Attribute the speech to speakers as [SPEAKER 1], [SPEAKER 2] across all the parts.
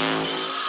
[SPEAKER 1] Yeah.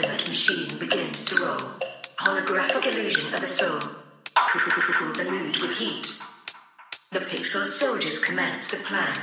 [SPEAKER 1] ultimate machine begins to roll. Holographic illusion of a soul. The mood with heat. The pixel soldiers commence the plan.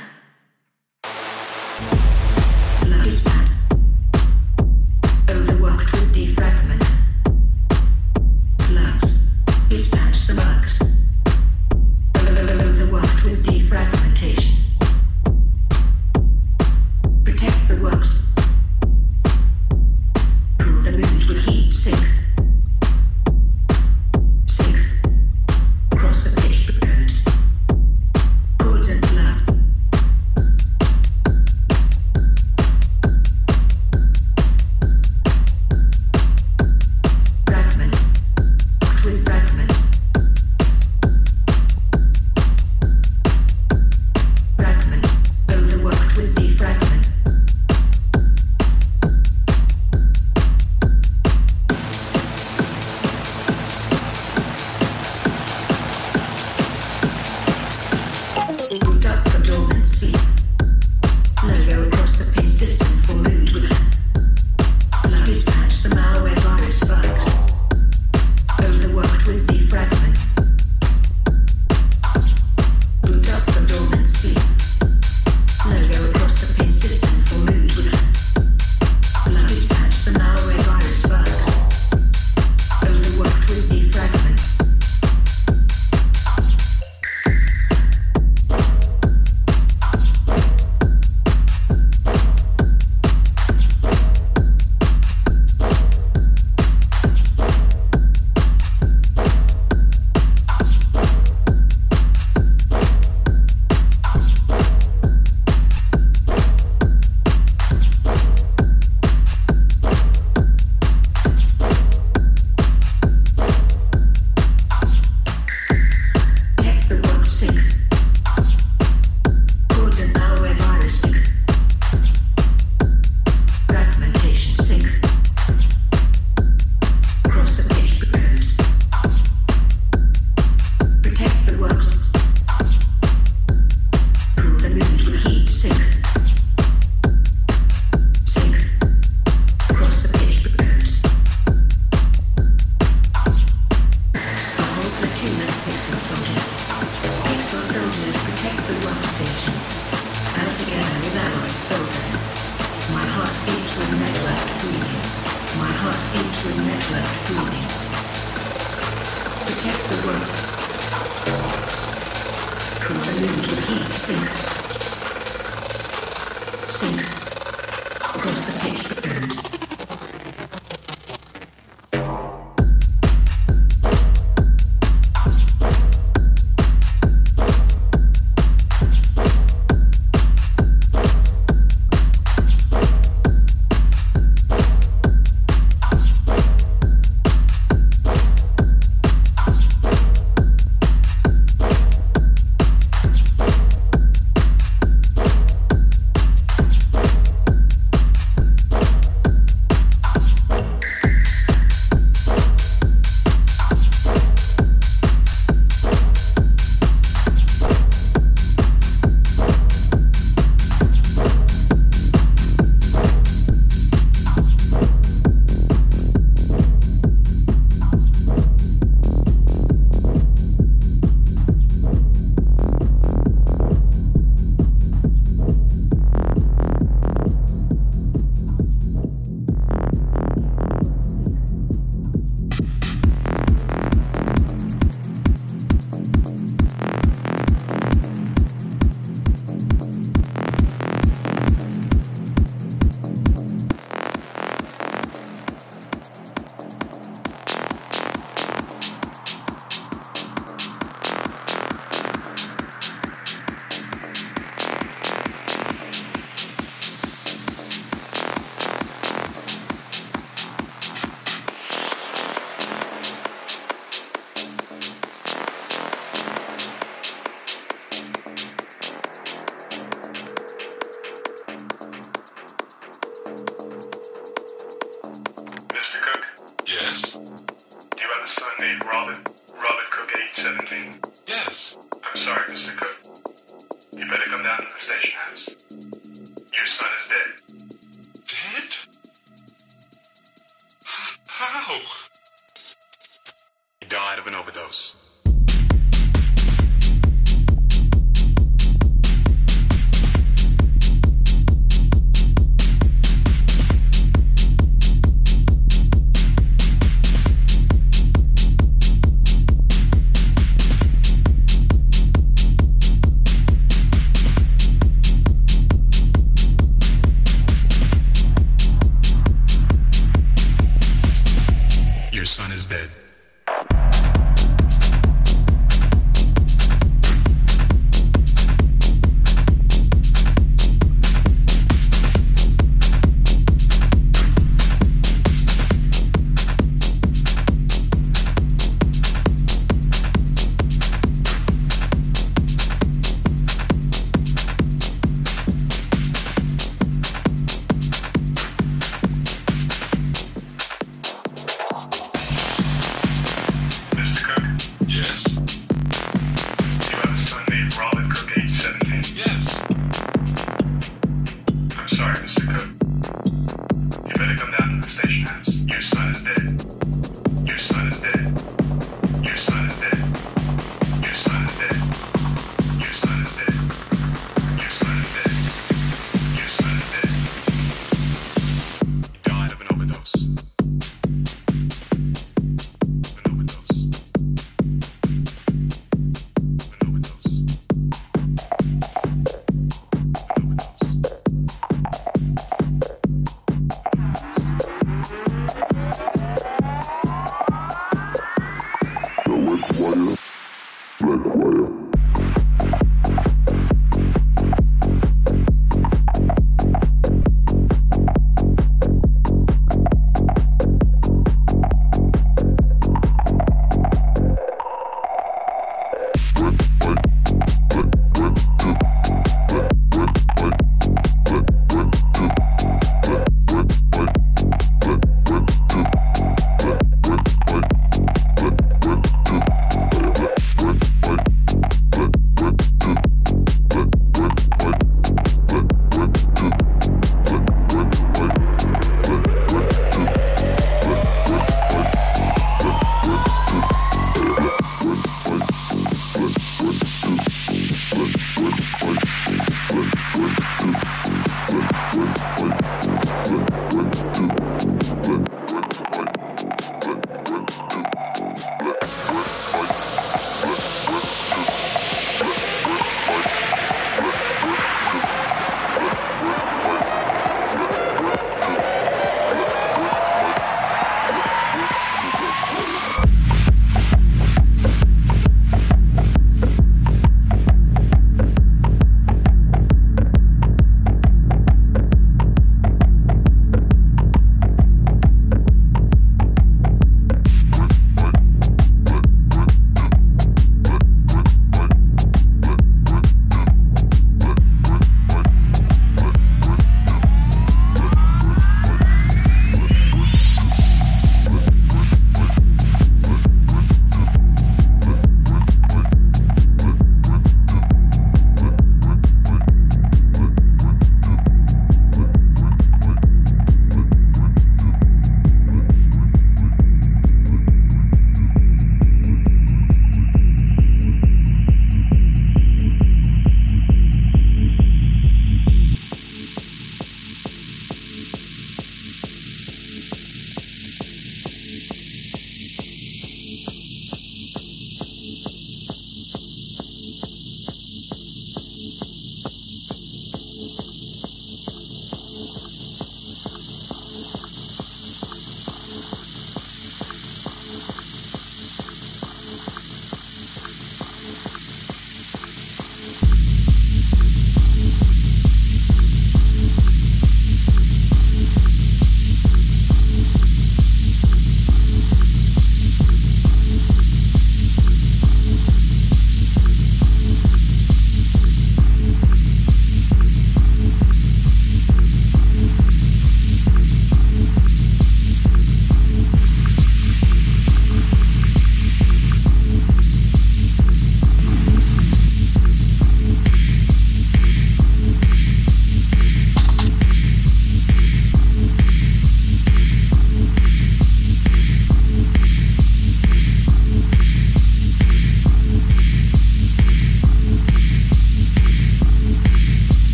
[SPEAKER 2] Seven Nate Robin.